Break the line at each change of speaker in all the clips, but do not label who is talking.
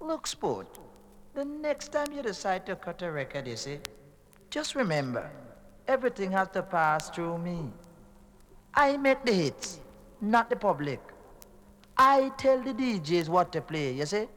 Look, sport, the next time you decide to cut a record, you see, just remember, everything has to pass through me. I make the hits, not the public. I tell the DJs what to play, you see?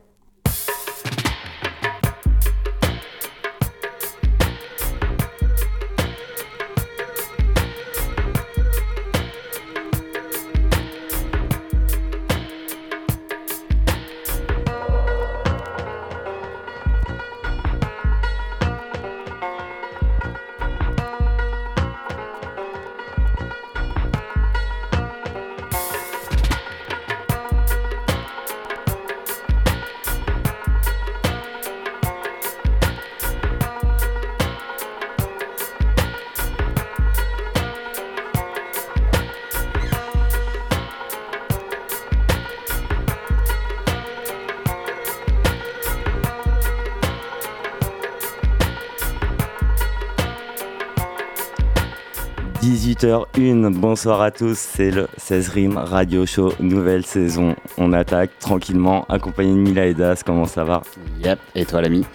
18h01, bonsoir à tous, c'est le 16 Rim Radio Show, nouvelle saison. On attaque tranquillement, accompagné de Mila et Das, comment ça va
Yep, et toi l'ami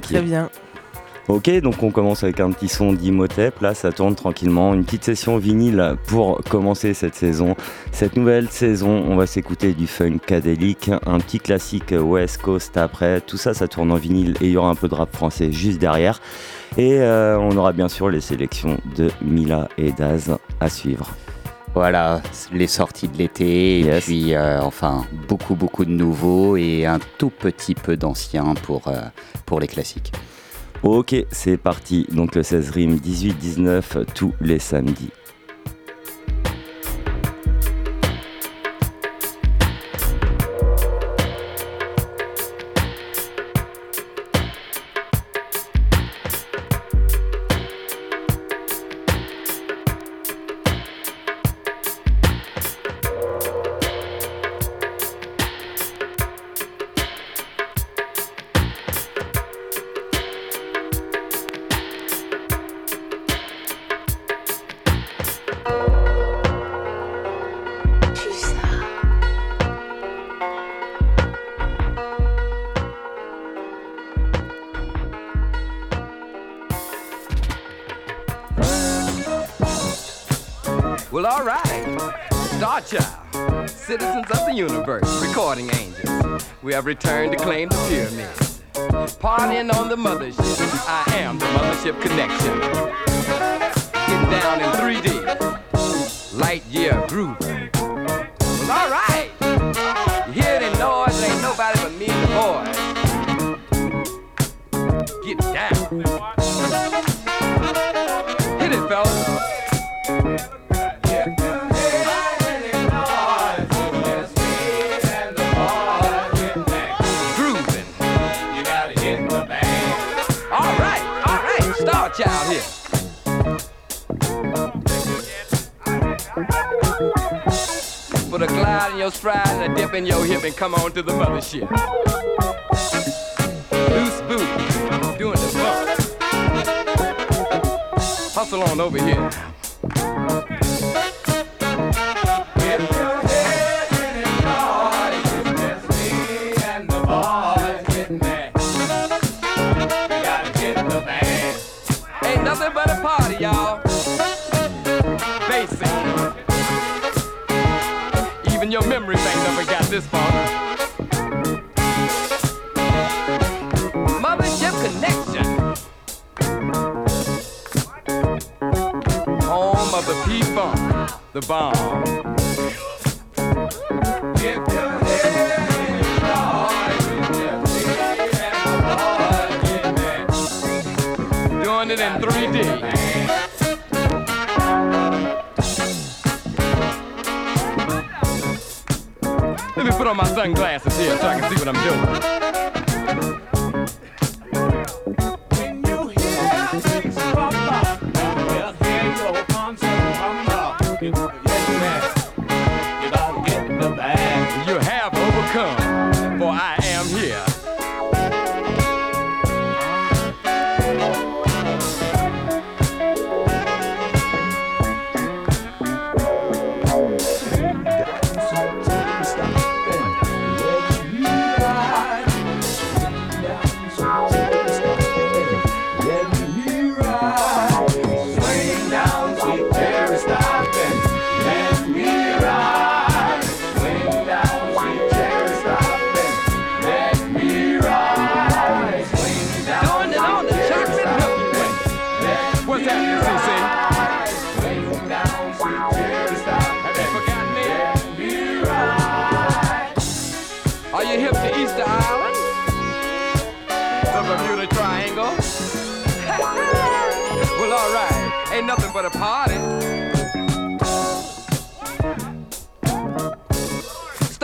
Très bien.
Ok, donc on commence avec un petit son d'Imhotep, là ça tourne tranquillement, une petite session vinyle pour commencer cette saison. Cette nouvelle saison, on va s'écouter du funkadélique, un petit classique West Coast après, tout ça ça tourne en vinyle et il y aura un peu de rap français juste derrière. Et euh, on aura bien sûr les sélections de Mila et Daz à suivre.
Voilà, les sorties de l'été, et puis euh, enfin beaucoup beaucoup de nouveaux et un tout petit peu d'anciens pour, euh, pour les classiques.
Ok, c'est parti. Donc le 16 rimes 18-19 tous les samedis.
The universe, recording angels. We have returned to claim the pyramid. Partying on the mothership. I am the mothership connection. Getting down in 3D. Light year groover. Dip in your hip and come on to the mothership. Loose booty, doing the bump. Hustle on over here. Ain't nothing but a party, y'all. Basic. Even your memory bank this far. Mothership connection. Home of the P-Funk, the bomb. Sunglasses here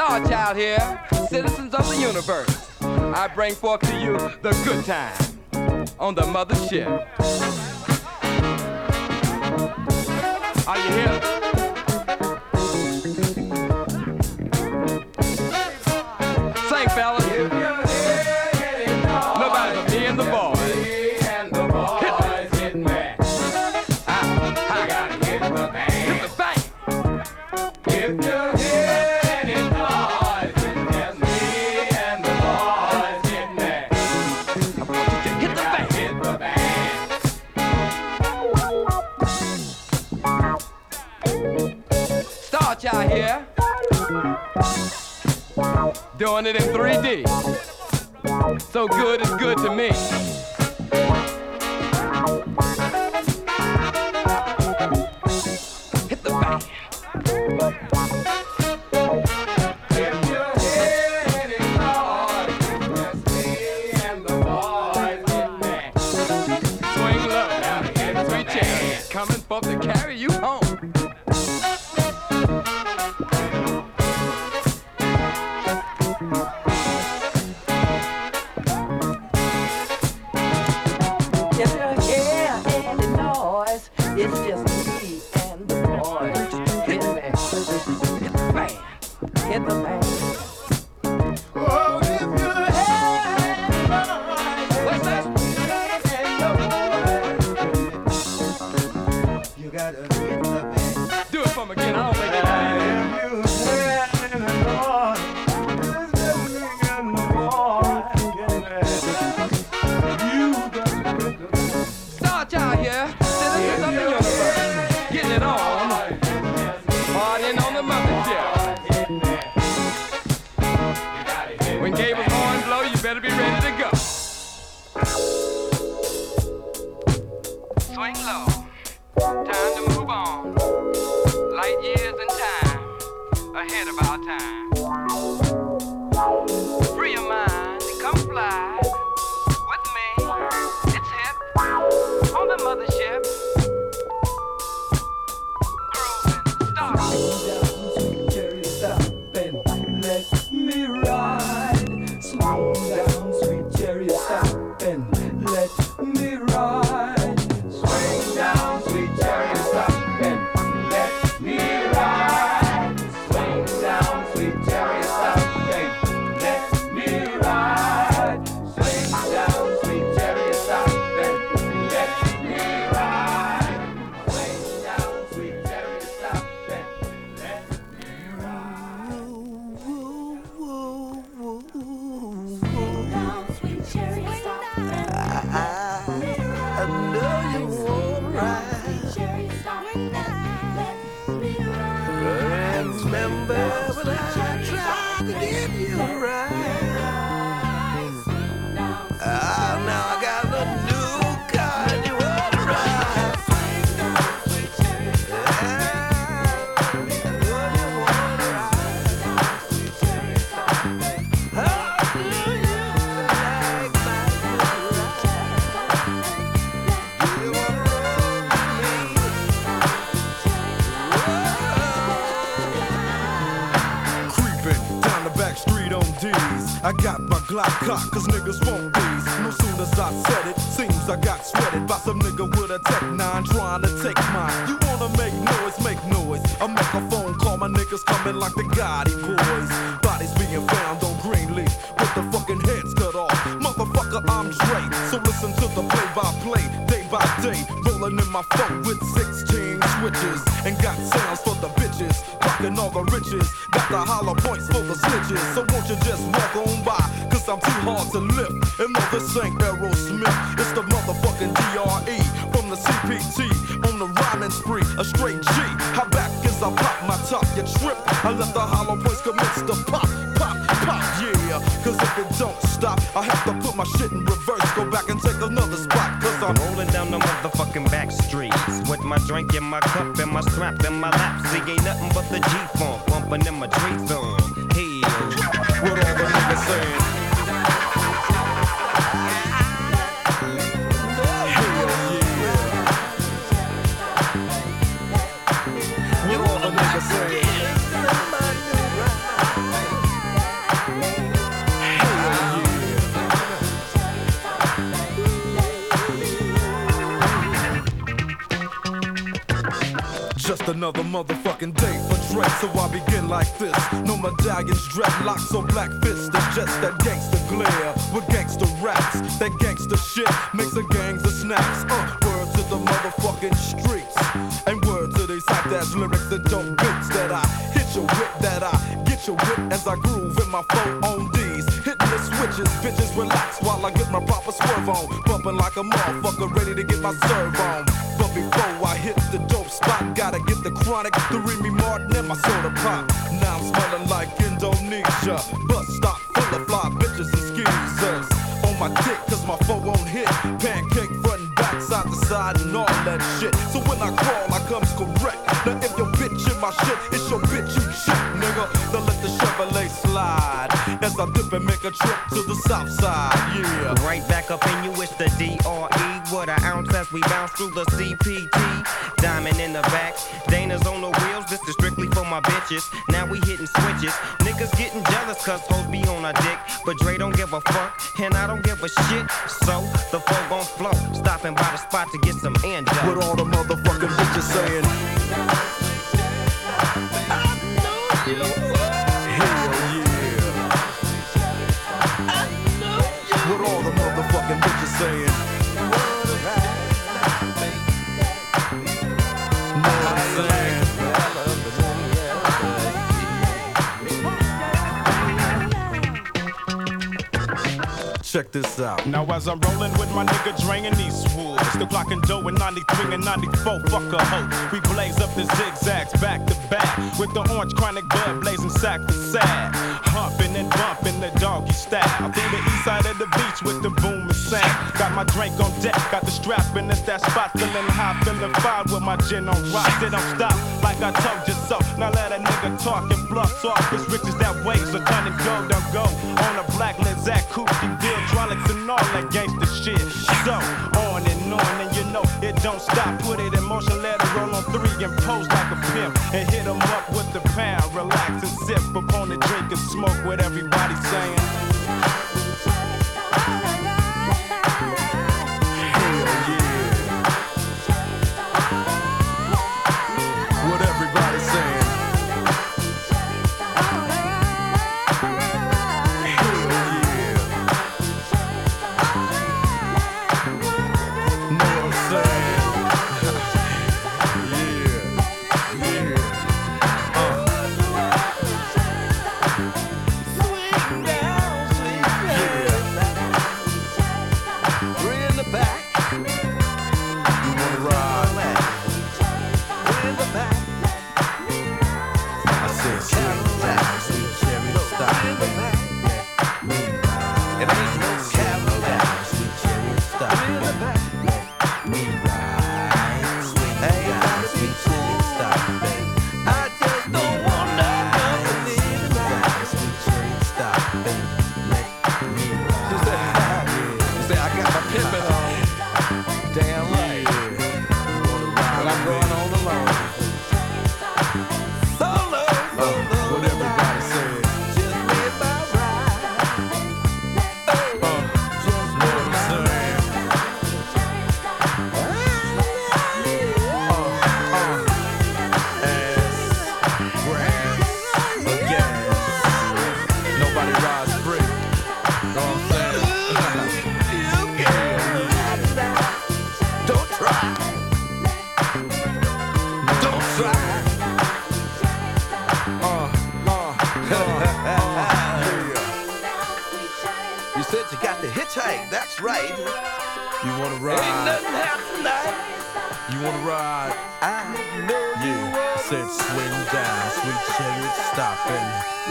charge out here, citizens of the universe. I bring forth to you the good time on the mothership. Are you here? Sing, fellas. Nobody's in the ball. enjoying it in 3D. So good is good to me. my Glock cock, cause niggas won't ease. No sooner as I said it, seems I got sweated by some nigga with a tech nine trying to take mine. You wanna make noise, make noise. I make a phone call, my niggas coming like the Gotti boys. Bodies being found on Greenleaf with the fucking heads cut off. Motherfucker, I'm straight, so listen to
the play by play, day by day. Rolling in my phone with 16 switches and got sounds
for the bitches, blocking
all the riches. Got the hollow points for the snitches, so won't you just I'm too hard to lift. And no, this ain't Aerosmith. It's the motherfucking DRE from the CPT on the rhyming spree. A straight G. How back is I pop my top? You trip. I let the hollow points commence to pop, pop, pop. Yeah, cause if it don't stop, I have to put my shit in reverse. Go back and take another spot. Cause I'm rolling down the motherfucking back streets with my
drink in my cup and my strap in my lap. See, ain't nothing but the G funk bumping in my tree thumb. Hey,
what all the niggas saying? Another motherfucking day for Dre, so I begin like this. No medallions, dreadlocks, or black fists. It's just that gangster glare with gangster raps. That gangster shit makes the gangs of snaps. Uh, word to the motherfucking streets. And words to these hot ass lyrics that don't beats that I hit your whip, that I get your whip as I groove in my phone on D's. Hitting the switches, bitches relax while I get my proper swerve on. Bumping like a motherfucker, ready to get my serve on. Spot, gotta get the chronic, the Remy Martin, and my soda pop. Now I'm smelling like Indonesia. Bus stop full of fly bitches and skeezers. On my dick, cause my phone won't hit. Pancake front and back, side to side, and all that shit. So when I crawl, I comes correct. Now if your bitch in my shit, it's your bitch you shit, nigga. Then let the Chevrolet slide. As I dip and make a trip to the south side, yeah.
Right back up in you, it's the DRE. We bounce through the CPT. Diamond in the back, Dana's on the wheels. This is strictly for my bitches. Now we hitting switches. Niggas getting jealous cause hoes be on our dick. But Dre don't give a fuck, and I don't give a shit. So the flow gon' flow. Stopping by the spot to get
Check this out.
Now as I'm rolling with my nigga and Eastwood, still clocking dough in 93 and 94, fuck a hoe. We blaze up the zigzags back to back with the orange chronic blood blazing sack for sad. Humping and bumping the doggy style through the east side of the beach with the boom and sound. Got my drink on deck, got the strap in at that spot, feeling high, feeling fine with my gin on rock. They don't stop like I told you so. Now let a nigga talk and bluff off. It's riches that waves a ton and go, don't go on a black Lizak Cookie deal, Trollocs and all that gangsta shit. So on and on, and you know it don't stop. Put it in motion, let it roll on three and pose like a pimp, and hit 'em up with the pound. Relax and sip upon the drink and smoke what everybody's saying.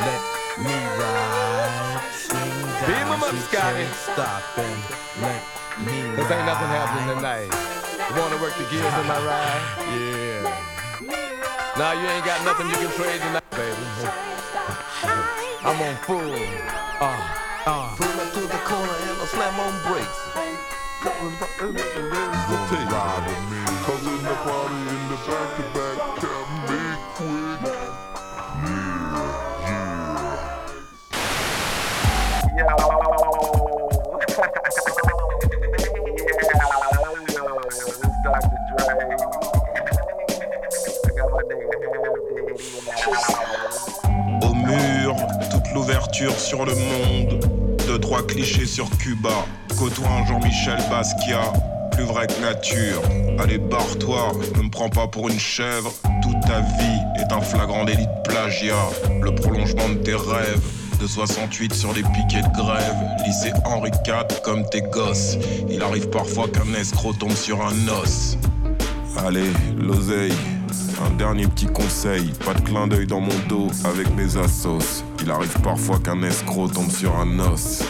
Let me ride. Swing down,
Beam 'em up,
sweet
Scotty.
stop and let me ride.
Cause ain't nothing happening tonight. You wanna work the gears in my ride?
Yeah.
Now you ain't got nothing you can trade tonight, baby.
I'm on full. Uh, uh. Pull up to the corner and I slam on brakes. Ride with me. Cause in the party in the back to back
sur le monde. Deux, trois clichés sur Cuba. Côtoie un Jean-Michel Basquiat. Plus vrai que nature. Allez, barre-toi, ne me prends pas pour une chèvre. Toute ta vie est un flagrant délit de plagiat. Le prolongement de tes rêves. De 68 sur les piquets de grève. Lycée Henri IV comme tes gosses. Il arrive parfois qu'un escroc tombe sur un os. Allez, l'oseille. Un dernier petit conseil, pas de clin d'œil dans mon dos avec mes assos. Il arrive parfois qu'un escroc tombe sur un os.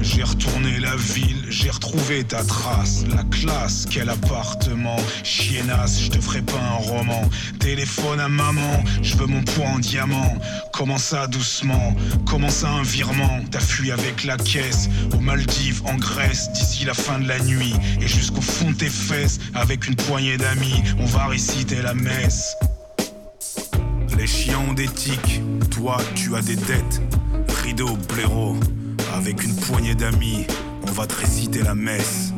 J'ai retourné la ville, j'ai retrouvé ta trace. La classe, quel appartement. Chiennasse, je te ferai pas un roman. Téléphone à maman, je veux mon poids en diamant. Comment ça doucement Comment ça un virement T'as fui avec la caisse, aux Maldives, en Grèce, d'ici la fin de la nuit. Et jusqu'au fond de tes fesses, avec une poignée d'amis, on va réciter la messe. Les chiens ont des tics, toi tu as des dettes. Rideau, blaireau, avec une poignée d'amis, on va te réciter la messe.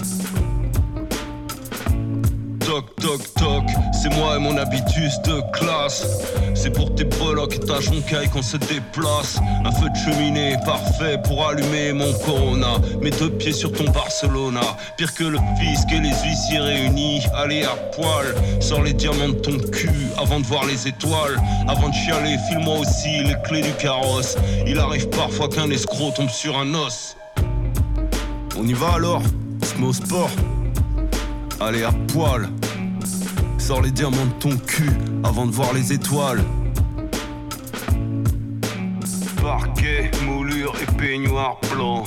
Toc toc toc, c'est moi et mon habitus de classe. C'est pour tes breloques et ta joncaille qu'on se déplace. Un feu de cheminée parfait pour allumer mon Corona. Mes deux pieds sur ton Barcelona. Pire que le fisc et les huissiers réunis. Allez à poil, sors les diamants de ton cul avant de voir les étoiles. Avant de chialer, file-moi aussi les clés du carrosse. Il arrive parfois qu'un escroc tombe sur un os. On y va alors, on se met au sport. Allez à poil. Sors les diamants de ton cul avant de voir les étoiles. Parquet, moulure et peignoir blanc.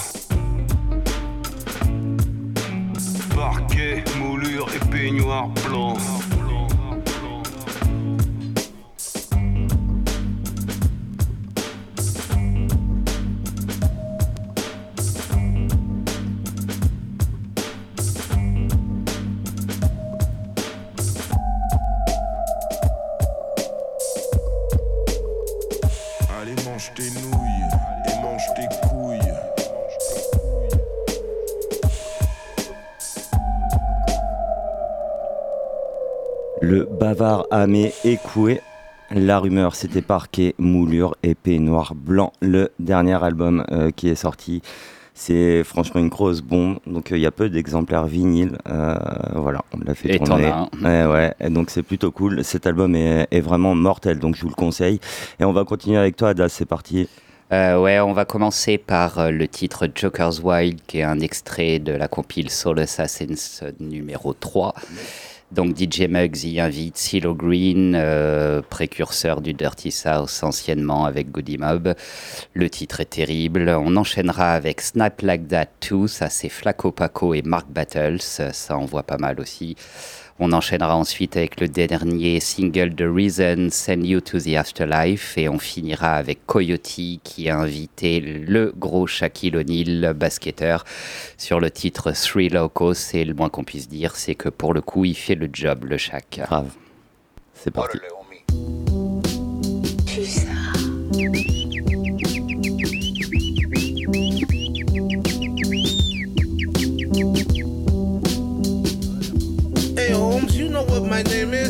Parquet, moulure et peignoir blanc.
Bavard Amé écoué. La rumeur, c'était parquet, moulure, épée, noir, blanc. Le dernier album euh, qui est sorti, c'est franchement une grosse bombe. Donc euh, il y a peu d'exemplaires vinyles. Euh, voilà, on l'a fait
Et
tourner. Ouais, ouais. Et donc c'est plutôt cool. Cet album est, est vraiment mortel, donc je vous le conseille. Et on va continuer avec toi, Adas. C'est parti.
Euh, ouais, on va commencer par euh, le titre Joker's Wild, qui est un extrait de la compile Soul Assassins numéro 3. Donc DJ Muggs y invite CeeLo Green, euh, précurseur du Dirty South anciennement avec Goody Mob. Le titre est terrible. On enchaînera avec Snap Like That 2, ça c'est Flaco Paco et Mark Battles, ça envoie pas mal aussi. On enchaînera ensuite avec le dernier single de Reason, Send You to the Afterlife, et on finira avec Coyote qui a invité le gros Shaquille O'Neal, basketteur, sur le titre Three Locos, et le moins qu'on puisse dire, c'est que pour le coup, il fait le job, le Shaq.
Grave. C'est parti.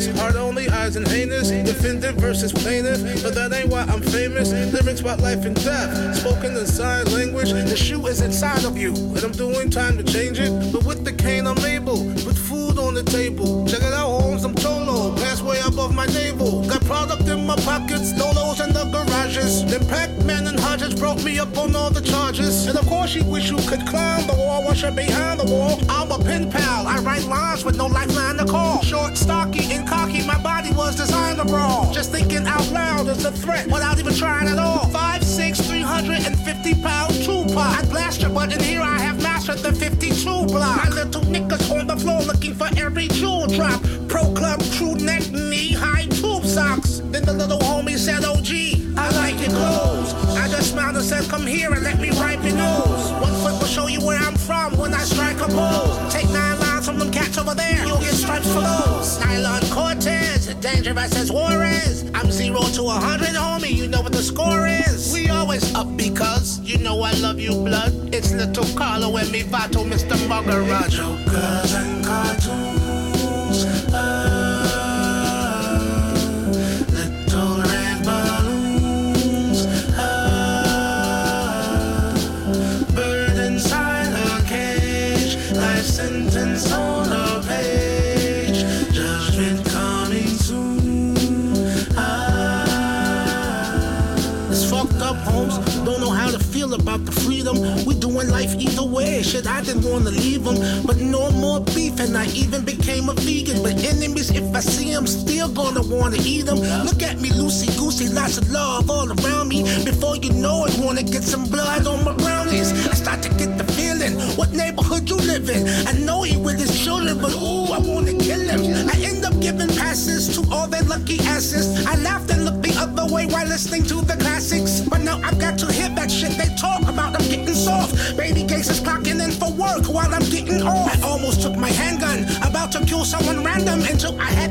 Name is. Only, eyes and heinous. Defendant versus plaintiff, but that ain't why I'm famous. Lyrics about life and death, spoken in sign language. The shoe is inside of you, and I'm doing time to change it. But with the cane, I'm able. Food on the table. Check it out, Holmes, I'm Cholo. Pass way above my navel. Got product in my pockets, Lolos in the garages. Then Pac-Man and Hodges broke me up on all the charges. And of course, you wish you could climb the wall, wash up behind the wall. I'm a pen pal, I write lines with no lifeline to call. Short, stocky, and cocky, my body was designed to brawl. Just thinking out loud is a threat without even trying at all. Five, six, 350 pound Tupac. I blast your butt, and here I have mastered the 52 block. My little niggas on the floor looking for every jewel drop. Pro club, true neck, knee high tube socks. Then the little homie said, gee, I like your clothes. I just smiled and said, Come here and let me wipe your nose. One foot will show you where I'm from when I strike a pose. Take nine lines from them cats over there, you'll get stripes for those. Nylon Cortez, dangerous as war is. I'm zero to a hundred, homie, you know what the score is. We always up because you know I love you, blood. It's little Carlo and me Vato, Mr. Rudge. Jokers and cartoons. ah, lots of love all around me. Before you know it, wanna get some blood on my brownies. I start to get the feeling. What neighborhood you live in? I know he with his children, but ooh, I wanna kill him. I end up giving passes to all their lucky asses. I laughed and looked the other way while listening to the classics. But now I've got to hear that shit they talk about. I'm getting soft. Baby is clocking in for work while I'm getting off. I almost took my handgun, about to kill someone random until I had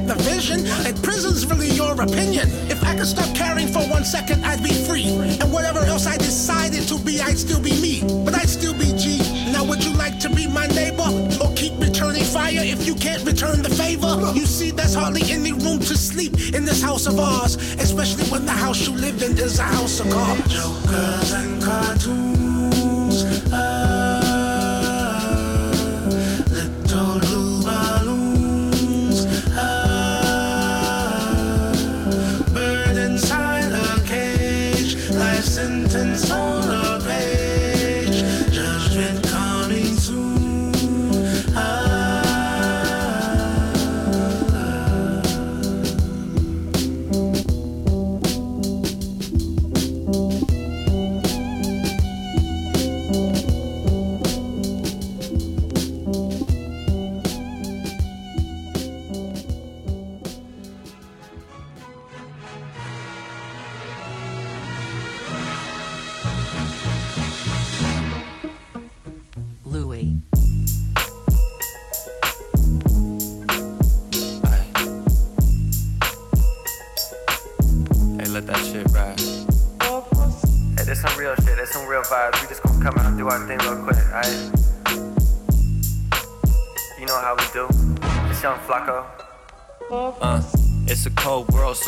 hardly any room to sleep in this house of ours. Especially when the house you live in is a house of cards. Jokers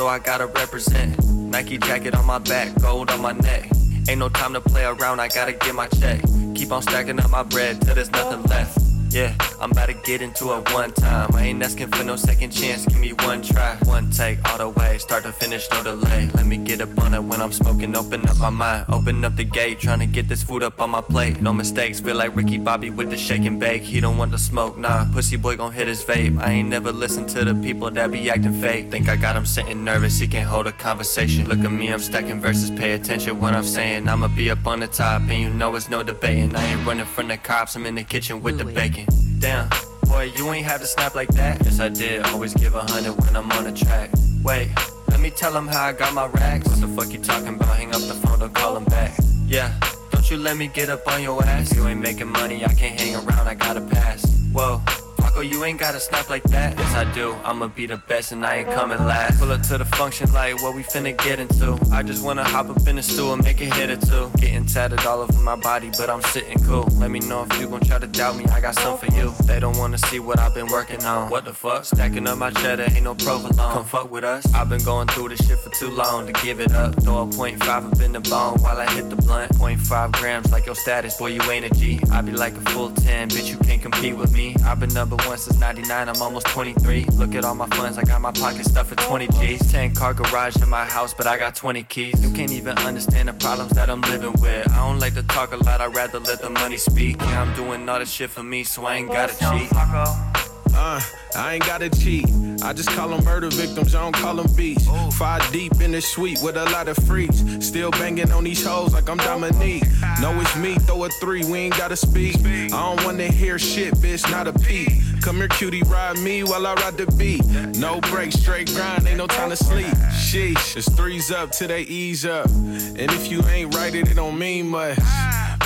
so I gotta represent. Nike jacket on my back, gold on my neck. Ain't no time to play around, I gotta get my check. Keep on stacking up my bread till there's nothing left. Yeah, I'm about to get into it one time. I ain't asking for no second chance, give me one try. One take all the way, start to finish, no delay. Let me get up on it when I'm smoking, open up my mind. Open up the gate, trying to get this food up on my plate. No mistakes, feel like Ricky Bobby with the shake and bake. He don't want to smoke, nah. Pussy boy gon' hit his vape. I ain't never listened to the people that be acting fake. Think I got him sitting nervous, he can't hold a conversation. Look at me, I'm stacking verses, pay attention what I'm saying. I'ma be up on the top, and you know it's no debating. I ain't running from the cops, I'm in the kitchen with the bacon. Damn, boy, you ain't have to snap like that. Yes, I did. Always give a hundred when I'm on the track. Wait, let me tell him how I got my racks. What the fuck you talking about? Hang up the phone, don't call him back. Yeah, don't you let me get up on your ass. You ain't making money, I can't hang around, I gotta pass. Whoa. Paco, you ain't gotta snap like that. Yes, I do. I'ma be the best and I ain't coming last. Pull up to the function like what we finna get into. I just wanna hop up in the stool and make a hit or two. Getting tatted all over my body, but I'm sitting cool. Let me know if you gon' try to doubt me. I got something for you. They don't wanna see what I've been working on. What the fuck? Stacking up my cheddar, ain't no provolone. Come fuck with us. I've been going through this shit for too long to give it up. Throw a point five up in the bone while I hit the blunt. Point five grams like your status, boy, you ain't a G. I be like a full 10, bitch, you can't compete with me. I've been number one since 99, I'm almost 23. Look at all my funds, I got my pocket stuffed with 20 G's. 10 car garage in my house, but I got 20 keys. You can't even understand the problems that I'm living with. I don't like to talk a lot, I'd rather let the money speak. Yeah, I'm doing all this shit for me, so I ain't gotta cheat.
Uh, I ain't gotta cheat. I just call them murder victims, I don't call them beats. Five deep in the suite with a lot of freaks. Still banging on these hoes like I'm Dominique. Know it's me, throw a three, we ain't gotta speak. I don't wanna hear shit, bitch, not a peep. Come here, cutie, ride me while I ride the beat. No break, straight grind, ain't no time to sleep. Sheesh, it's threes up till they ease up. And if you ain't right, it, it don't mean much.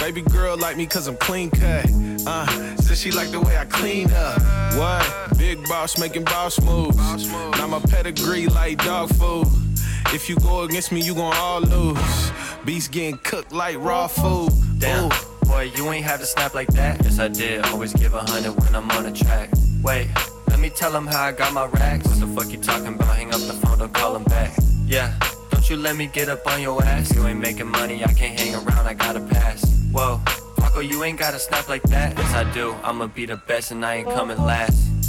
Baby girl like me cause I'm clean cut. Uh, said she like the way I clean up. What? Big boss making boss moves. Now my pedigree like dog food. If you go against me, you gon' all lose. Beast getting cooked like raw food.
Damn, boy, you ain't have to snap like that. Yes, I did. Always give a hundred when I'm on the track. Wait, let me tell him how I got my racks. What the fuck you talking about? Hang up the phone, don't call him back. Yeah, don't you let me get up on your ass. You ain't making money, I can't hang around, I gotta pass. Whoa, Paco, you ain't gotta snap like that. Yes, I do. I'ma be the best and I ain't coming last.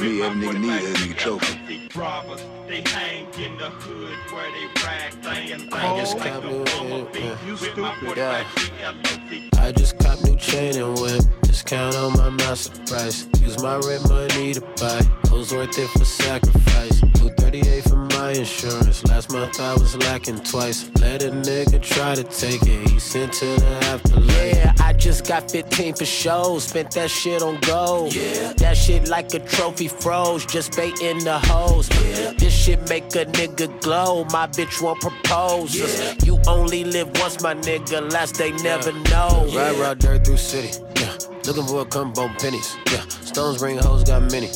Ain't
no surprise to me. Every nigga need a nigga trophy.
They hang in the hood where they rag oh,
I just cop new yeah. I just cop new chain and whip. Discount on my master price. Use my rent money to buy. Who's worth it for sacrifice? 238 for my insurance. Last month I was lacking twice. Let a nigga try to take it. He sent to the afterlife. Yeah, I just got 15 for shows. Spent that shit on gold. Yeah. That shit like a trophy froze. Just baiting the hoes. Yeah. This shit make a nigga glow. My bitch won't propose. Yeah. You only live once, my nigga. Last they never know. Ride, ride dirt through city. Yeah. Looking for a combo pennies. Yeah. Stones ring hoes got many.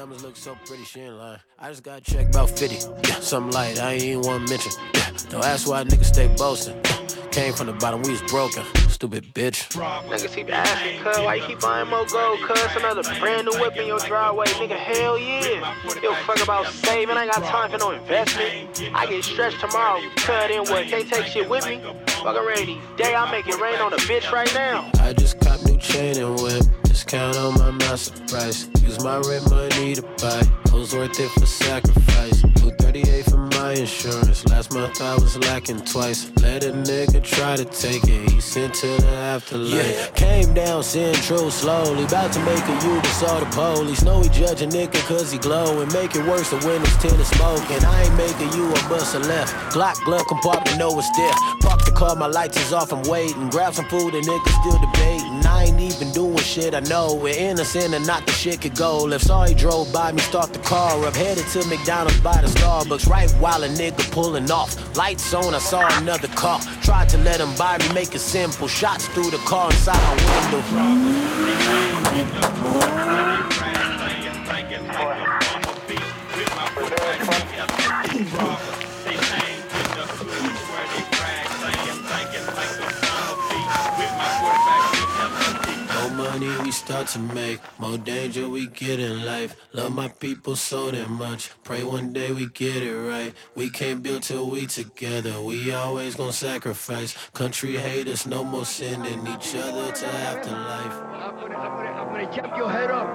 Diamonds look so pretty, she ain't lying. I just got checked about 50. Yeah. Something light, I ain't even want to mention. Yeah. Don't ask why niggas stay boasting. Yeah. Came from the bottom, we was broken. Stupid bitch.
Niggas keep asking, cuz, why you keep buying more gold, cuz? Another brand new whip in your driveway, nigga, hell yeah. Yo, fuck about saving, I ain't got time for no investment. I get stretched tomorrow, cut in what, can't take shit with me. Fucking rainy day I make it rain on a bitch right now.
I just cop new chain and whip. Discount on my master price. Use my rent money to buy. Who's worth it for sacrifice? 238 for my insurance. Last month I was lacking twice. Let a nigga try to take it. He sent to the afterlife. Yeah. Came down central slowly. About to make a U, but saw the police. Know he judge a nigga cause he glow. And make it worse, the windows smoke. And I ain't making you a bust a left. Glock glove compartment, know it's there. Park the car, my lights is off, I'm waiting. Grab some food and niggas still debating. I ain't even doing shit, I know. We're innocent and not the shit could go. If sorry drove by me, start the car up. Headed to McDonald's by the Starbucks. Right while a nigga pulling off. Lights on, I saw another car. Tried to let him buy me, make it simple. Shots through the car inside my window. More money we start to make, more danger we get in life. Love my people so damn much. Pray one day we get it right. We can't build till we together. We always gonna sacrifice. Country haters, no more sending each other to afterlife.
Keep your head up.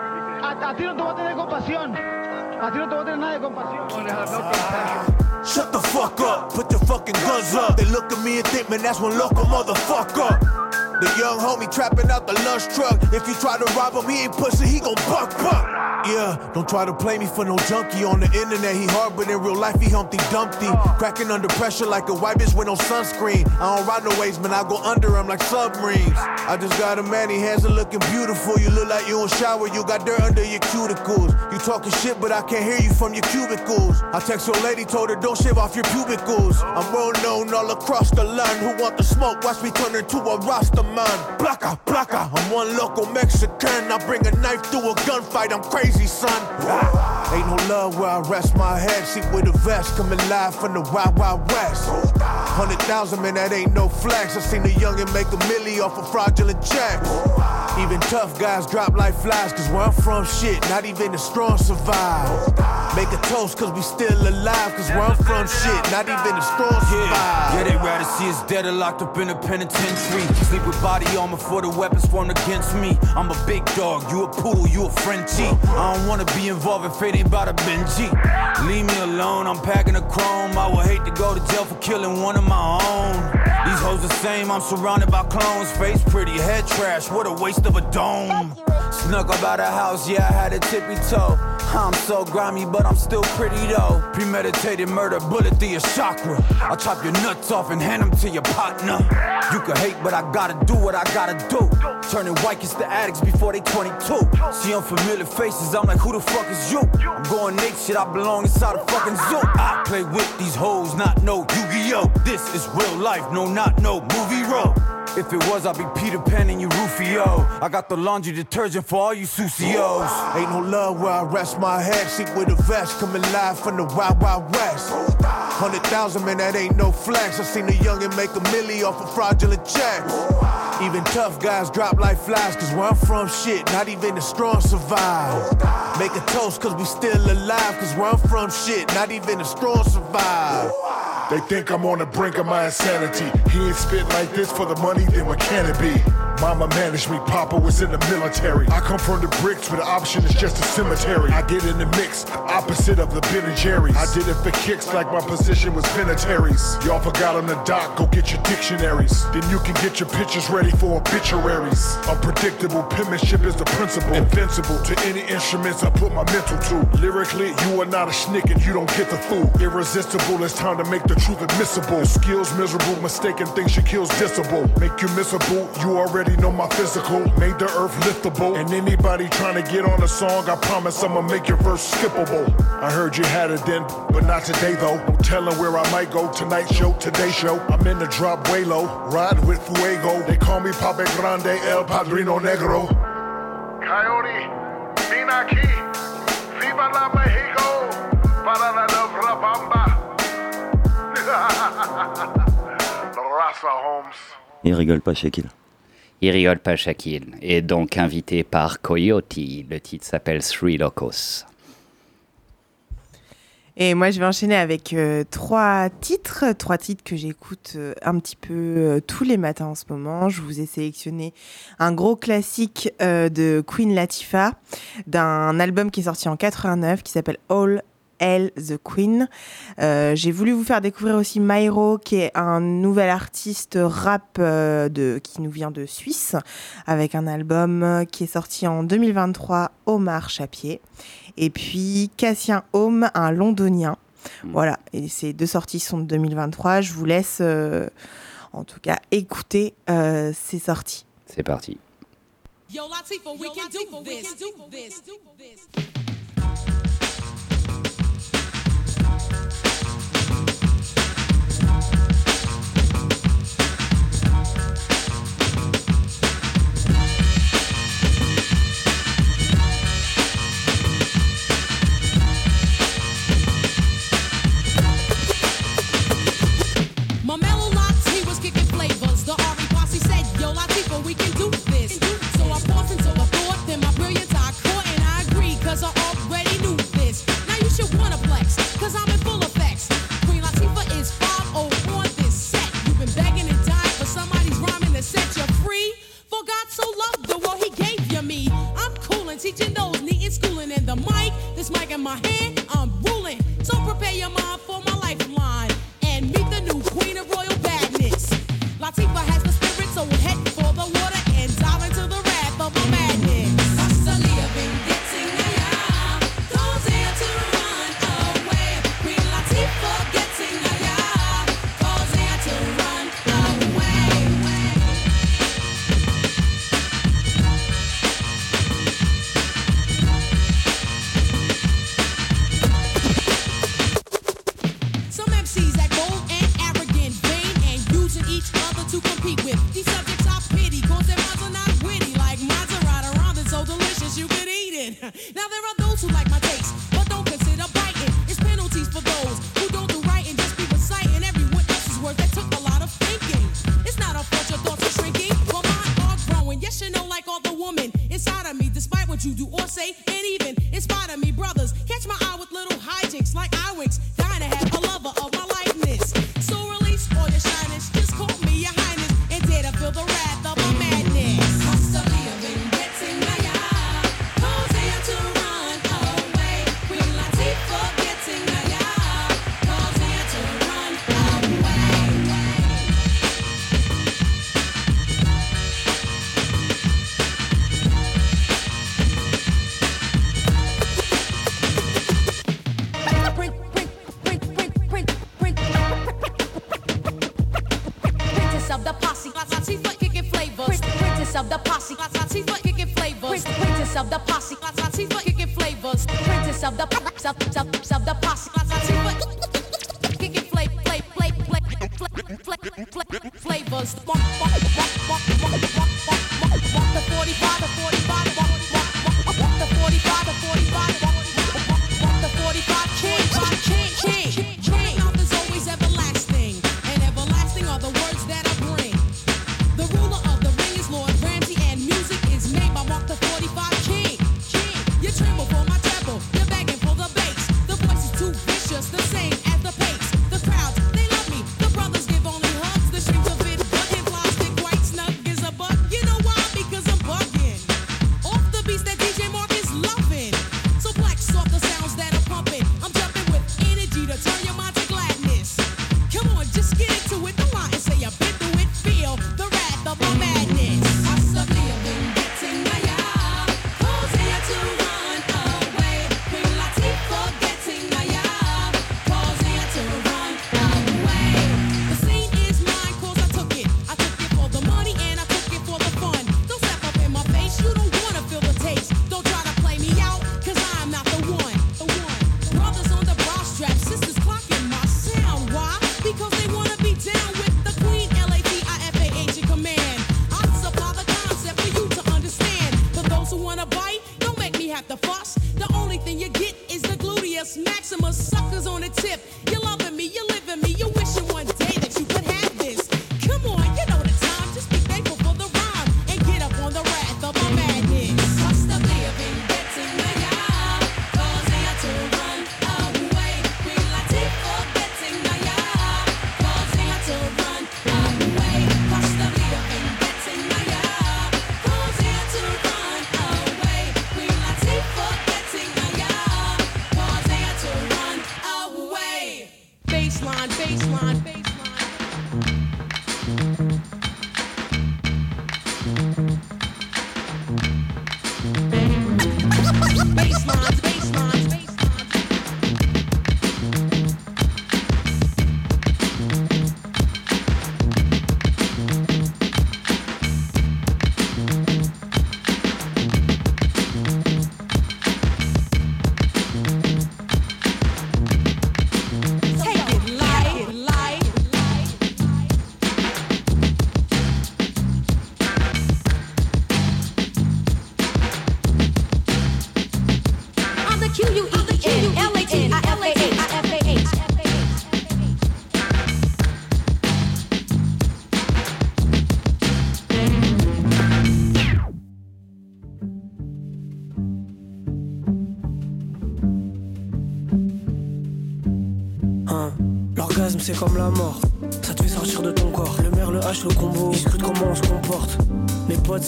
A, a ti no te voy a tener compasión. A ti no te voy a tener nada de compasión. Ah.
Shut the fuck up, put your fucking guns up. They look at me and think, man, that's one local motherfucker. The young homie trapping out the lunch truck. If you try to rob him, he ain't pussy, he gon' buck buck. Yeah, don't try to play me for no junkie on the internet. He hard, but in real life he Humpty Dumpty. Cracking under pressure like a white bitch with no sunscreen. I don't ride no waves, man. I go under him like submarines. I just got a man, he hands are looking beautiful. You look like you don't shower, you got dirt under your cuticles. You talking shit, but I can't hear you from your cubicles. I text your lady, told her don't shave off your pubicles. I'm well known all across the land. Who want the smoke? Watch me turn into a roster man. Plaka, plaka. I'm one local Mexican. I bring a knife to a gunfight. I'm crazy, son. Ain't no love where I rest my head. Seat with a vest, coming live from the Wild Wild West. Hundred thousand, man, that ain't no flex. I seen a youngin' make a milli off a fraudulent check. Even tough guys drop like flies, cause where I'm from, shit, not even the strong survive. Make a toast, cause we still alive, cause where I'm from, shit, not even the strong survive.
Yeah, they rather see us dead or locked up in a penitentiary. Sleep with body armor for the weapons formed against me. I'm a big dog, you a poodle, you a Frenchie. I don't wanna be involved if it ain't about a Benji. Leave me alone, I'm packing a chrome. I would hate to go to jail for killing one of my own. These hoes the same, I'm surrounded by clones. Face pretty, head trash, what a waste of a dome. Snuck up out of house, yeah, I had a tippy toe. I'm so grimy, but I'm still pretty though. Premeditated murder, bullet through your chakra. I'll chop your nuts off and hand them to your partner. You can hate, but I gotta do what I gotta do. Turning white kids to addicts before they 22. See unfamiliar faces, I'm like, who the fuck is you? I'm going Nate shit, I belong inside a fucking zoo. I play with these hoes, not no Yu-Gi-Oh! This is real life, no, not no movie role. If it was, I'd be Peter Pan and you Rufio. I got the laundry detergent for all you Susios.
Ain't no love where I rest my head. Sleep with a vest, coming live from the Wild Wild West. Hundred thousand, man, that ain't no flex. I seen a youngin' make a milli off of fraudulent check. Even tough guys drop like flies, cause where I'm from, shit, not even the strong survive. Make a toast, cause we still alive, cause where I'm from, shit, not even the strong survive.
They think I'm on the brink of my insanity. He ain't spit like this for the money, then what can it be? Mama managed me, Papa was in the military. I come from the bricks where the option is just a cemetery. I get in the mix, opposite of the Ben and Jerry's. I did it for kicks like my position was penitaries. Y'all forgot on the dock, go get your dictionaries. Then you can get your pictures ready for obituaries. Unpredictable penmanship is the principle. Invincible to any instruments I put my mental to. Lyrically, you are not a schnick and you don't get the fool. Irresistible, it's time to make the truth admissible. Skills miserable, mistaken things she kills dissable. Make you miserable, you already know my physical. Made the earth liftable. And anybody trying to get on a song, I promise I'ma make your verse skippable. I heard you had it then, but not today though. No telling where I might go. Tonight show, today show. I'm in the drop way low. Ride with Fuego. They call me Pape Grande, El Padrino Negro.
Coyote, vine aquí. Viva la Mexico. Para la Dobra Bamba. Raza Holmes.
Il rigole pas, Shaquille.
Il rigole pas, Shaquille. Et donc invité par Coyote. Le titre s'appelle Three Locos.
Et moi, je vais enchaîner avec euh, trois titres, trois titres que j'écoute euh, un petit peu euh, tous les matins en ce moment. Je vous ai sélectionné un gros classique de Queen Latifah, d'un album qui est sorti en 89 qui s'appelle All Elle the Queen. Euh, J'ai voulu vous faire découvrir aussi Myro, qui est un nouvel artiste rap euh, de, qui nous vient de Suisse, avec un album euh, qui est sorti en 2023, Omar Chapier. Et puis Cassien Home, un londonien. Voilà, et ces deux sorties sont de 2023. Je vous laisse, euh, en tout cas, écouter euh, ces sorties.
C'est parti.
Yo, Latifah, we can do this. In my hand, I'm ruling. So prepare your mind for my lifeline and meet the new queen of royal badness. Latifah has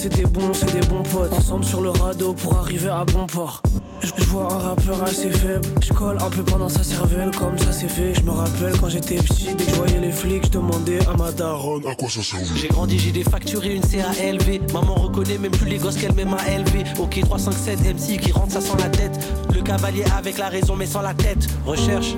c'est des bons, c'est des bons potes. Ensemble sur le radeau pour arriver à bon port. Je vois un rappeur assez faible, je colle un peu pendant sa cervelle comme ça c'est fait. Je me rappelle quand j'étais petit, dès que je voyais les flics, je demandais à ma daronne à quoi ça servait.
J'ai grandi, j'ai des une CALV. Maman reconnaît même plus les gosses qu'elle m'aime à élever. Ok, 357 MC qui rentre, ça sent la tête. Le cavalier avec la raison mais sans la tête. Recherche.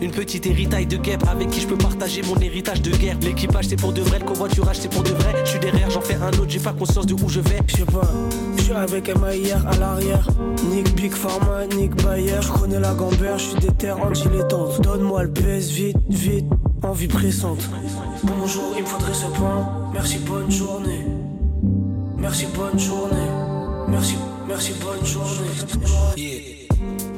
Une petite héritaille de guêpe avec qui je peux partager mon héritage de guerre. L'équipage c'est pour de vrai, le covoiturage c'est pour de vrai. Je suis derrière, j'en fais un autre, j'ai pas conscience de où je vais.
Je sais pas, je suis avec Emma hier à l'arrière. Nick Big Pharma, Nick Bayer. Je connais la gambère, je suis des terres anti-létantes. Donne-moi le PS vite, vite, envie pressante. Bonjour, il me faudrait ce pain. Merci, bonne journée. Merci, bonne journée. Merci, merci, bonne journée.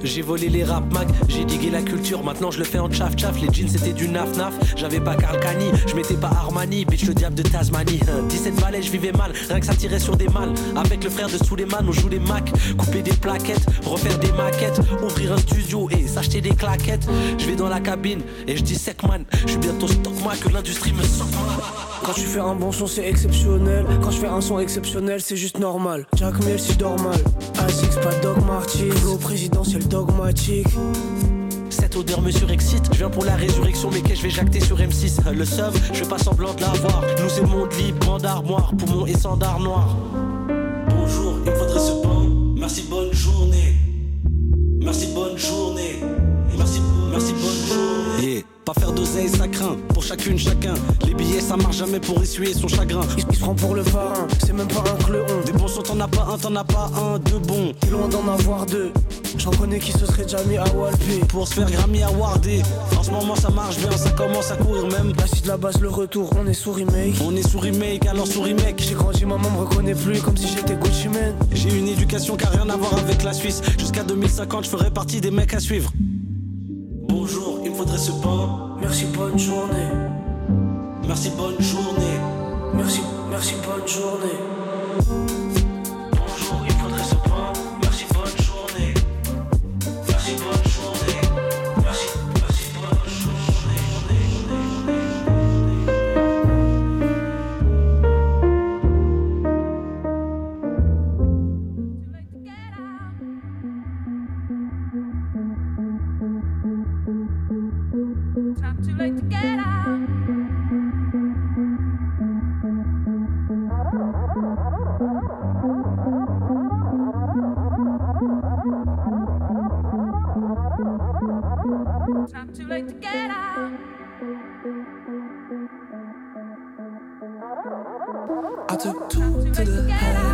J'ai volé les rap mag, j'ai digué la culture, maintenant je le fais en tchaf tchaf. Les jeans c'était du naf naf, j'avais pas Carl je mettais pas Armani, bitch le diable de Tasmanie. Hein, 17 balais, je vivais mal, rien que ça tirait sur des mâles. Avec le frère de Suleiman, on joue les Mac, couper des plaquettes, refaire des maquettes, ouvrir un studio et s'acheter des claquettes. Je vais dans la cabine et je dis man, je suis bientôt stock moi que l'industrie me sort.
Quand tu fais un bon son, c'est exceptionnel. Quand je fais un son exceptionnel, c'est juste normal. Jack Mill, si je dors mal. Asix, pas Doc Martin. Présidentiel dogmatique.
Cette odeur me surexcite, je viens pour la résurrection, mais que je vais jacter sur M6. Le sub, je fais pas semblant de l'avoir. Nous c'est monde libre, bande armoire, poumon et sandar noir.
Bonjour, il faudrait ce pain. Merci, bonne journée. Merci, bonne journée. Merci, merci, bonne.
Pas faire d'oseille, ça craint. Pour chacune, chacun. Les billets, ça marche jamais pour essuyer son chagrin.
Il, il se prend pour le parrain, c'est même pas un cleuon.
Des bons sons, t'en as pas un, t'en as pas un, deux bons.
T'es loin d'en avoir deux. J'en connais qui se serait déjà mis à Walpé.
Pour se faire Grammy awardé. En ce moment, ça marche bien, ça commence à courir même.
La suite, la base, le retour, on est sous remake.
On est sous remake, alors sous remake.
J'ai grandi, maman me reconnaît plus comme si j'étais Gucci Man.
J'ai une éducation qui a rien à voir avec la Suisse. Jusqu'à 2050, je ferai partie des mecs à suivre. Bonjour, il me faudrait ce pain.
Merci, bonne journée.
Merci, bonne journée.
Merci, merci, bonne journée.
I took two to the head.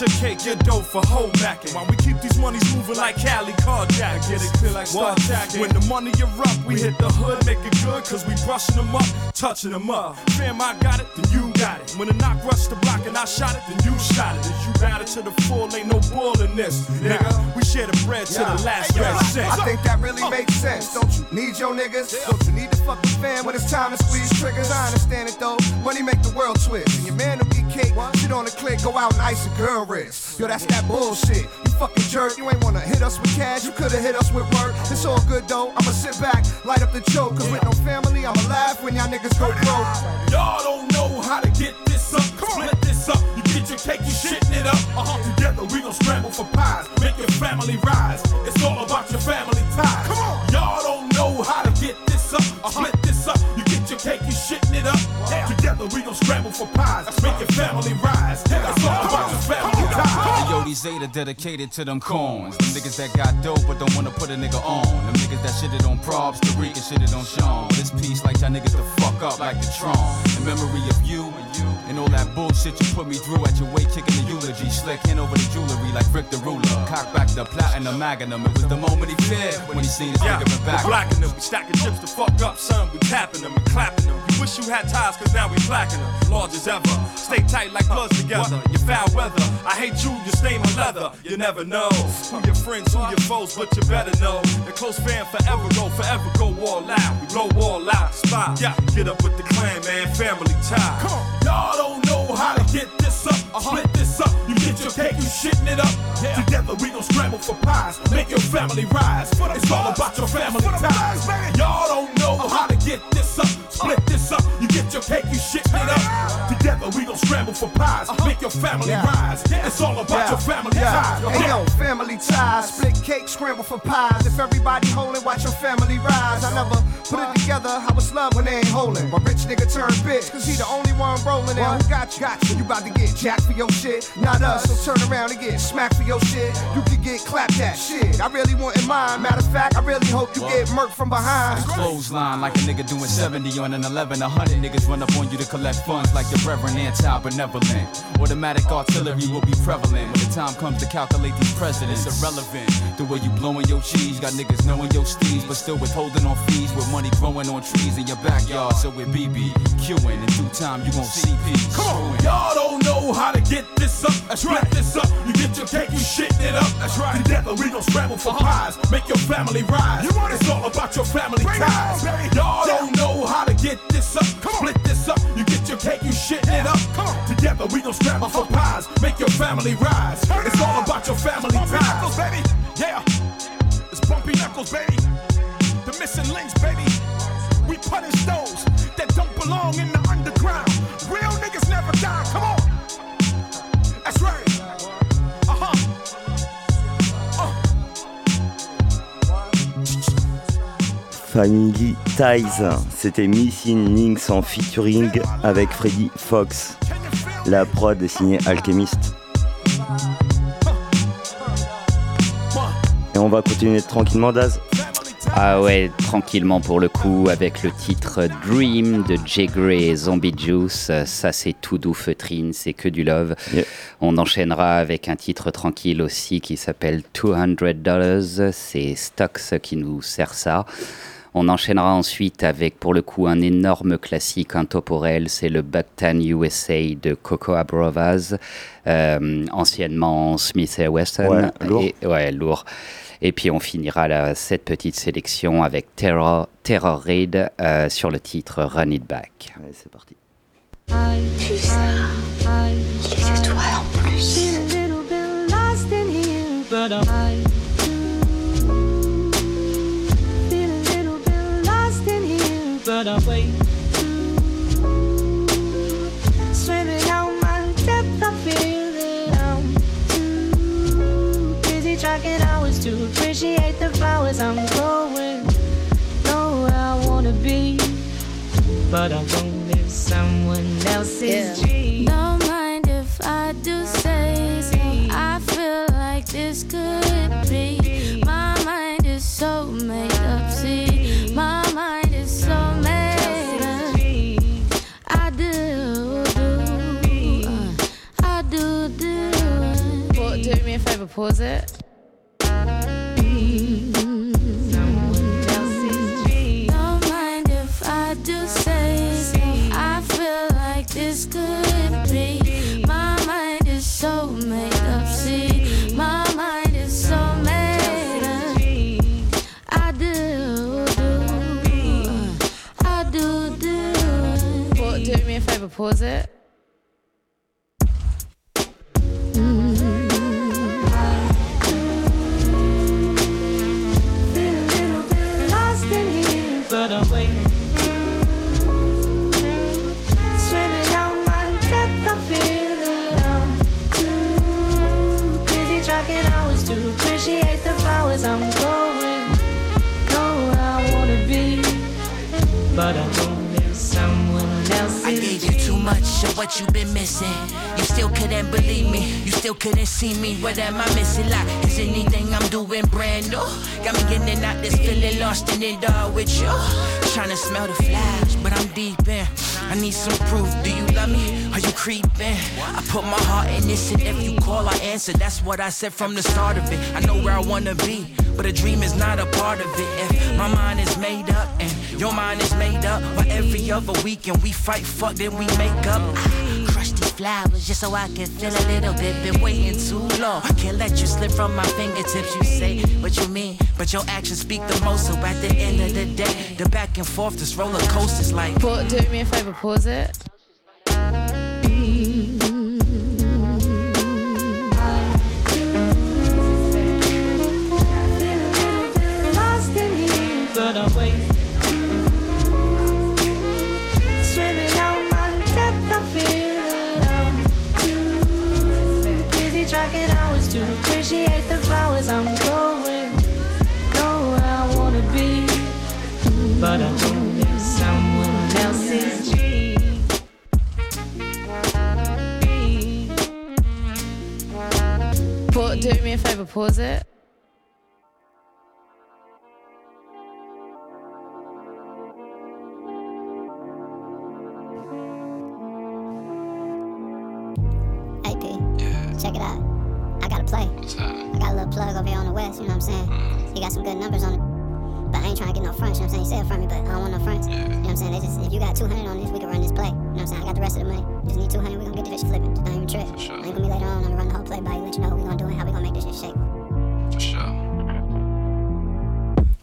Your cake, your dough for whole backing. While we keep these monies moving like Cali carjackers. Get it clear like
What?
Starjacking. When the money erupt, we hit the hood, make it good, cause we brushing them up, touching them up. Fam, I got it, then you got it. When the knock rushed the block and I shot it, then you shot it. If you got it to the full, ain't no bull in this. Nigga, we share the bread to the last red cent.
I think that really makes sense. Don't you need your niggas? Don't you need to fuck the fan when it's time to squeeze triggers? I understand it though. Money make the world twist. And your man will get cake, shit on the click, go out and ice a girl Yo, that's that bullshit. You fucking jerk. You ain't wanna hit us with cash. You could've hit us with work. It's all good though. I'ma sit back, light up the choke. Cause with no family, I'ma laugh when y'all niggas go broke.
Y'all don't know how to get this up. Split this up. You get your cake, you shitting it up. Uh-huh. Together we gon' scramble for pies. Make your family rise. It's all about your family ties. Come on. Y'all don't know how to get this up. Split this up. You get your cake, you shitting it up. Together we gon' scramble for pies. Make your family rise. It's all about your family ties.
Yo, these Zeta dedicated to them corns. Them niggas that got dope but don't wanna put a nigga on. Them niggas that shitted on props, the and shitted on Sean. This piece like y'all niggas to fuck up like the Tron. In memory of you and all that bullshit you put me through at your weight kicking the eulogy. Slick hand over the jewelry like Rick the Ruler. Cock back the platinum magnum. It was the moment he feared when he seen his
Yeah,
nigga back.
we blacking them, we stacking chips to fuck up, son. We tapping them and clapping them. We wish you had ties, cause now we clacking them. Large as ever. Stay tight like bloods together. You foul weather. I hate you, you stain my leather. You never know who your friends, who your foes, but you better know. The close fan forever go, forever go all out. We blow all out. Spot. Yeah, get up with the clan, man. Family tie. Come on. Y'all don't know how to get this up. Uh-huh. Split this up. You get your cake, you shitting it up. Together we gon'
scramble for pies, make your family rise. It's all about your family ties. Y'all don't for pies, uh-huh. make your family rise. Yeah. It's all about your family ties.
Hey yo, family ties, split cake, scramble for pies. If everybody holding, watch your family rise. I never put it together, how it's love when they ain't holding. My rich nigga turn bitch, cause he the only one rolling now. Who got you? Got you. You about to get jacked for your shit. Not us, so turn around and get smacked for your shit. You could get clapped at shit. I really want in mine. Matter of fact, I really hope you get murked from behind.
Clothesline like a nigga doing 70 on an 11. A hundred niggas run up on you to collect funds like the Reverend anti-benevolent. Automatic artillery will be prevalent when the time comes to calculate these presidents. Irrelevant. The way you blowing your cheese, got niggas knowing your steez, but still withholding on fees with money growing on trees in your backyard. So with BB, queuing in due time you gon' see peace.
Come on, y'all don't know how to get this up. That's right. this up. You get your cake, you shit it up. That's right. Together we gon' scramble for uh-huh. pies, make your family rise. You want it's all about your family ties. Y'all don't know how to get this up. Split this up. You get your cake, you shit it up. Come on. Together we gon' scramble for uh-huh. pies, make your family rise. It's all about your family ties.
baby. Yeah.
Ties, c'était Missing Links en featuring avec Freddy Fox. La prod est signée Alchemist. Et on va continuer tranquillement Daz.
Ah ouais, tranquillement pour le coup, avec le titre Dream de Jay Gray et Zombie Juice. Ça, c'est tout doux feutrine, c'est que du love. On enchaînera avec un titre tranquille aussi qui s'appelle 200 Dollars. C'est Stocks qui nous sert ça. On enchaînera ensuite avec, pour le coup, un énorme classique intemporel, c'est le Bucktown USA de Cocoa Brovaz, euh, anciennement Smith Wesson.
Ouais, lourd.
Et- ouais, lourd. Et puis on finira la- cette petite sélection avec Terror, Terror Raid euh, sur le titre Run It Back.
Allez, c'est parti.
Tu sais, les étoiles en plus.
But I feel appreciate the flowers I'm growing. Know where I wanna be, but I won't live someone else's dream.
Don't mind if I do say so. I feel like this could be. My mind is so made up. See, my mind is so made up. I do, do, uh, I do, do.
Well, do me a favor, pause it.
Pause it. Much of what you've been missing. You still couldn't believe me. You still couldn't see me. What am I missing? Like, is anything I'm doing brand new? Got me in and out this feeling lost in it all with you. Trying to smell the flash, but I'm deep in. I need some proof. Do you love me? Are you creeping? I put my heart in this, and if you call, I answer. That's what I said from the start of it. I know where I wanna be, but a dream is not a part of it. If my mind is made up and your mind is made up, but every other weekend we fight, fuck, then we make up. I crush these flowers just so I can feel a little bit. Been waiting too long. Can't let you slip from my fingertips. You say what you mean, but your actions speak the most. So at the end of the day, the back and forth, this roller coaster's like.
Pa- do me a favor, pause it.
Ever pause it?
AP. Check it out. I got a play. I got a little plug over here on the west, you know what I'm saying? Mm-hmm. He got some good numbers on it. But I ain't trying to get no fronts, you know what I'm saying? He said from me, but I don't want no fronts. You know what I'm saying? They just, if you got 200 on this, we can run this play. You know what I'm saying? I got the rest of the money. Just need 200, we gonna get this shit flipping. Just don't even trip. I ain't gonna be later on, I'm gonna run the whole play by you, let you know what we gonna do and how we gonna make this shit shake.
For sure.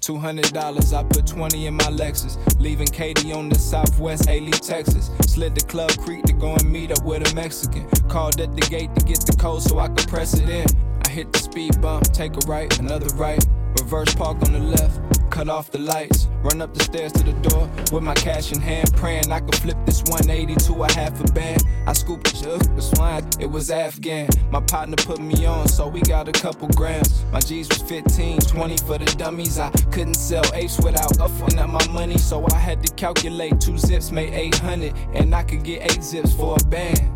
Two hundred dollars, I put twenty in my Lexus. Leaving Katie on the southwest, A Texas. Slid the club creek to go and meet up with a Mexican. Called at the gate to get the code so I could press it in. I hit the speed bump, take a right, another right. Reverse park on the left, cut off the lights. Run up the stairs to the door with my cash in hand, praying I could flip this 180 to a half a band. I scooped the shit, uh, the swine, it was Afghan. My partner put me on, so we got a couple grams. My G's was 15, 20 for the dummies. I couldn't sell apes without upping up my money, so I had to calculate two zips made 800, and I could get eight zips for a band.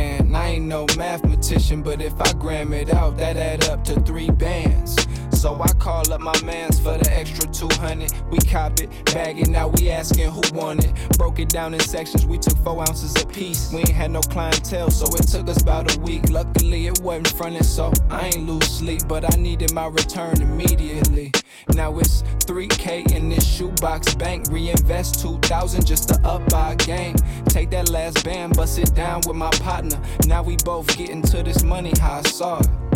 And I ain't no mathematician, but if I gram it out, that add up to three bands. So I call up my mans for the extra 200. We cop it, bag it, now we asking who want it. Broke it down in sections, we took four ounces a piece. We ain't had no clientele, so it took us about a week. Luckily, it wasn't fronted, so I ain't lose sleep, but I needed my return immediately. Now it's 3K in this shoebox bank. Reinvest 2,000 just to up our game. Take that last band, bust it down with my partner. Now we both getting to this money, how I saw it.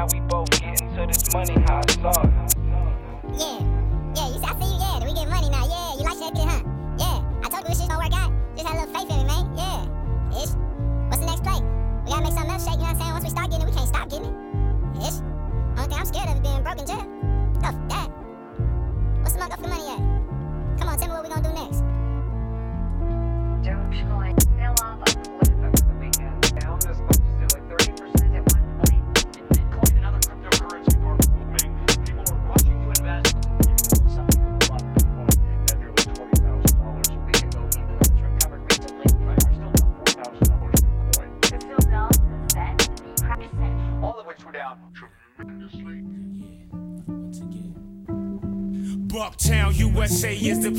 Now we both getting to this money, how I saw it.
Yeah, yeah, you see, I see you, yeah, we get money now, yeah, you like that kid, huh? Yeah, I told you this shit gonna work out. Just had a little faith in me, man, yeah. Ish. What's the next play? We gotta make something else shake, you know what I'm saying? Once we start getting it, we can't stop getting it. Ish. Only thing I'm scared of is being broke in jail. Oh, that. What's the motherfucking money at? Come on, tell me what we gonna do next.
Dogecoin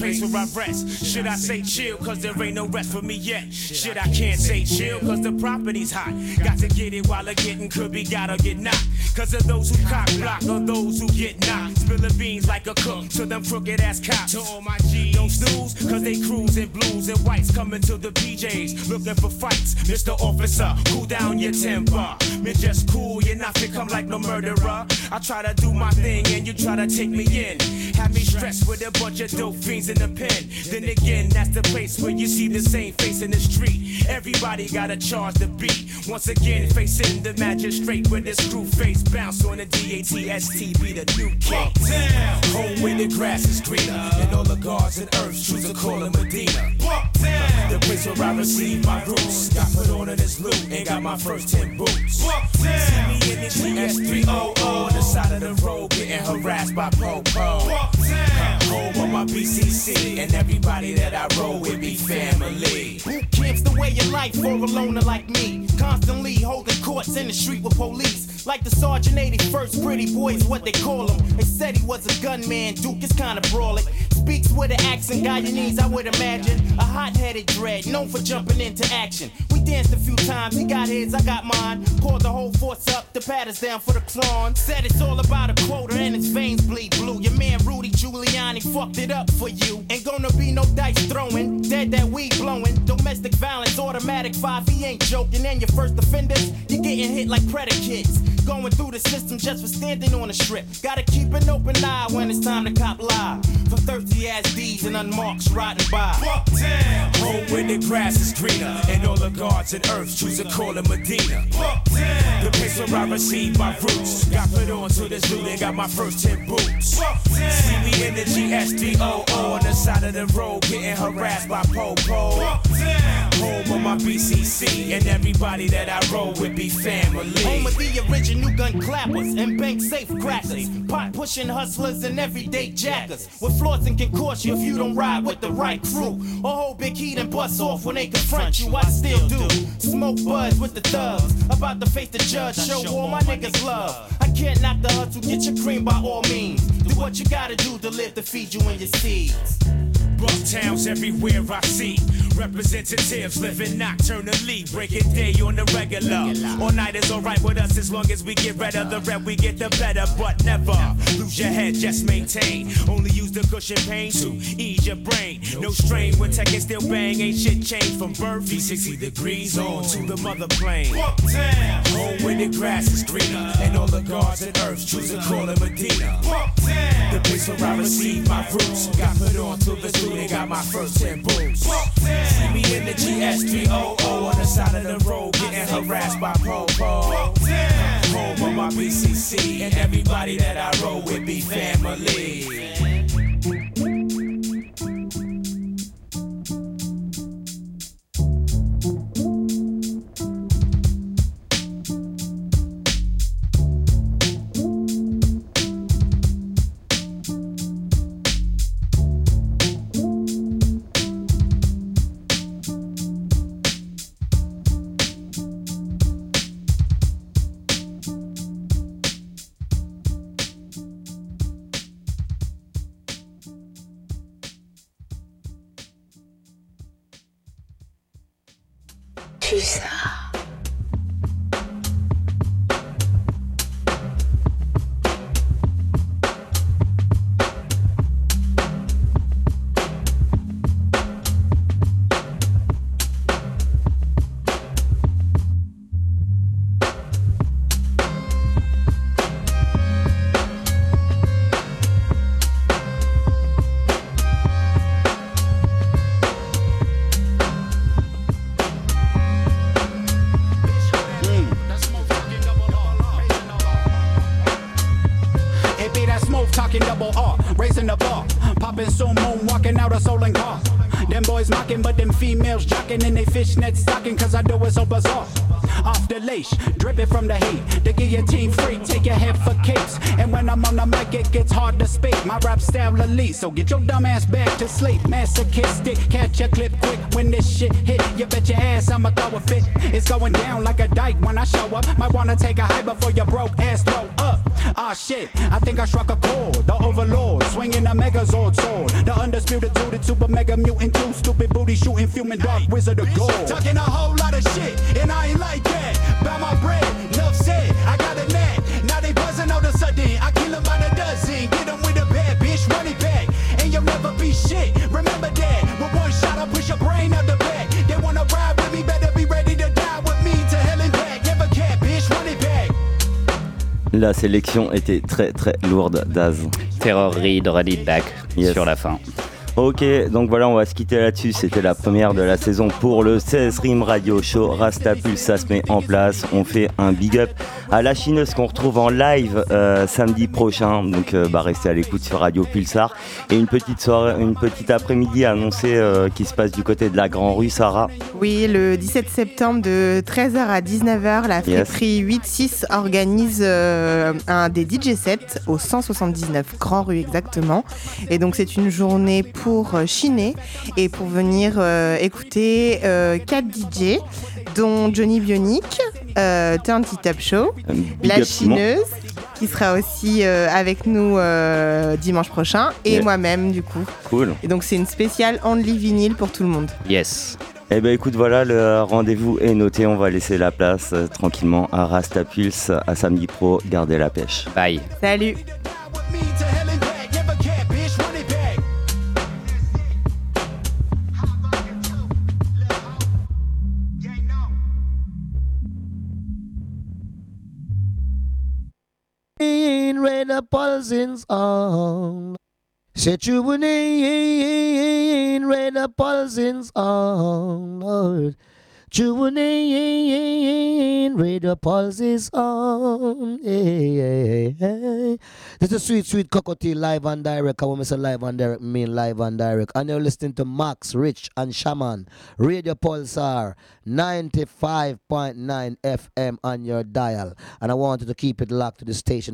place where I rest. Should I say chill, cause there ain't no rest for me yet? Shit, I can't say chill, cause the property's hot. Got to get it while I getting could be, gotta get knocked. Cause of those who cock block or those who get knocked. Spilling beans like a cook to them crooked ass cops. To all my G's, don't snooze, cause they cruise in blues and whites. Coming to the PJs, looking for fights. Mr. Officer, cool down your temper. Me just cool, you're not to come like no murderer. I try to do my thing and you try to take me in. Have me stressed with a bunch of dope fiends in the pen. Then again, that's the place where you see the same face in the street. Everybody gotta charge the beat. Once again, facing the magistrate with his screw face bounce on the DATST be the new king. Home where the grass is greener and all the gods and earth choose to call it Medina. The place where I received my roots. Got put on in this loot and got my first 10 boots. See me in the GS300 on the side of the road getting harassed by pro Popo. Home on my BCC and everybody that I roll with be family.
Boot camps the way of life for a loner like me. Constantly holding courts in the street with police. Like the Sergeant 81st pretty boys, what they call him. They said he was a gunman, Duke is kinda brawling. Speaks with an accent, Guyanese, I would imagine. A hot headed dread, known for jumping into action. We danced a few times, he got his, I got mine. Called the whole force up, the pat down for the clone. Said it's all about a quota and his veins bleed blue. Your man Rudy Giuliani fucked it up for you. Ain't gonna be no dice throwing, dead that weed blowing. Domestic violence, automatic five, he ain't joking. And your first offenders, you're getting hit like predicates. Going through the system just for standing on a strip. Gotta keep an open eye when it's time to cop live. For thirsty ass deeds and unmarked riding by.
Bucktown, home where the grass is greener and all the gods and earth choose to call it Medina. Bucktown, the place where I received my roots. Got put on to this loot and got my first 10 boots. See me in the GSDO on the side of the road getting harassed by Popo. Bucktown, Home of my BCC and everybody that I roll with be family.
Home of the original gun clappers and bank safe crackers. Pot pushing hustlers and everyday jackers. With flaws and can cost you if you don't ride with the right crew. Or hold big heat and bust off when they confront you. I still do. Smoke buzz with the thugs. About to face the judge, show all my niggas love. I can't knock the hustle, get your cream by all means. Do what you gotta do to live to feed you and your seeds.
Bucktowns everywhere I see. Representatives living nocturnally, breaking day on the regular. All night is alright with us as long as we get rid of the red, we get the better, but never lose your head, just maintain. Only use the cushion pain to ease your brain. No strain when tech is still bang, ain't shit changed from birth. 60 degrees on to the mother plane. Home where the grass is greener, and all the gods and earth choose to call it Medina. The place where I received my roots. Got put on to the studio, got my first 10 boots. See me in the GS300 on the side of the road, getting harassed by Popo. Home of my BCC, and everybody that I roll with be family.
Females jocking in they fishnet stocking, cause I do it so bizarre. Off the leash, dripping from the heat. The guillotine free, take your head for kicks. And when I'm on the mic, it gets hard to speak. My rap style elite, so get your dumb ass back to sleep. Masochistic, catch a clip quick when this shit hit. You bet your ass I'ma throw a fit. It's going down like a dike when I show up. Might wanna take a hike before your broke ass throw up. Ah shit, I think I struck a chord. The overlord, swinging a megazord sword. The undisputed dude, super mega mutant, two stupid booty shooting, fuming dark wizard of gold. Talking a whole lot of shit, and I ain't like that. Bout my bread, enough said, I got a net. Now they buzzing all of a sudden. I kill 'em by the dozen, get 'em with a bad bitch, run it back. And you'll never be shit, remember that. With one shot, I push your brain out the back. They wanna ride with me, better be ready to die with me. To hell and back, never cat, bitch, run it back.
La sélection était très très lourde, Daz.
Terror Read, Run It Back
Yes.
sur la fin.
Ok, donc voilà, on va se quitter là-dessus. C'était la première de la saison pour le 16 Rim Radio Show. Rastapul, ça se met en place. On fait un big up à la chineuse qu'on retrouve en live euh, samedi prochain. Donc euh, bah, restez à l'écoute sur Radio Pulsar. Et une petite soirée, une petite après-midi annoncée euh, qui se passe du côté de la Grand Rue, Sarah.
Oui, le 17 septembre de 13h à 19h, la
Yes.
friperie 8-6 organise un des DJ sets au 179 Grand Rue exactement. Et donc c'est une journée pour euh, chiner et pour venir euh, écouter euh, 4 DJ, dont Johnny Bionic, euh, Turn It Up Show, La. Chineuse, qui sera aussi euh, avec nous euh, dimanche prochain, et
Yeah.
moi-même du coup.
Cool.
Et donc c'est une spéciale Only Vinyl pour tout le monde.
Yes.
Eh ben écoute, voilà, le rendez-vous est noté. On va laisser la place euh, tranquillement à Rastapulse, à Samedi Pro. Gardez la pêche.
Bye.
Salut
in red pulsings on. Set you in red pulsings on, Lord. Tune Radio Pulse on. Hey, hey, hey. This is Sweet Sweet Cockatoo live and direct. I want to live and direct, mean live and direct. And you're listening to Max, Rich, and Shaman. Radio Pulsar 95.9 FM on your dial. And I want you to keep it locked to the station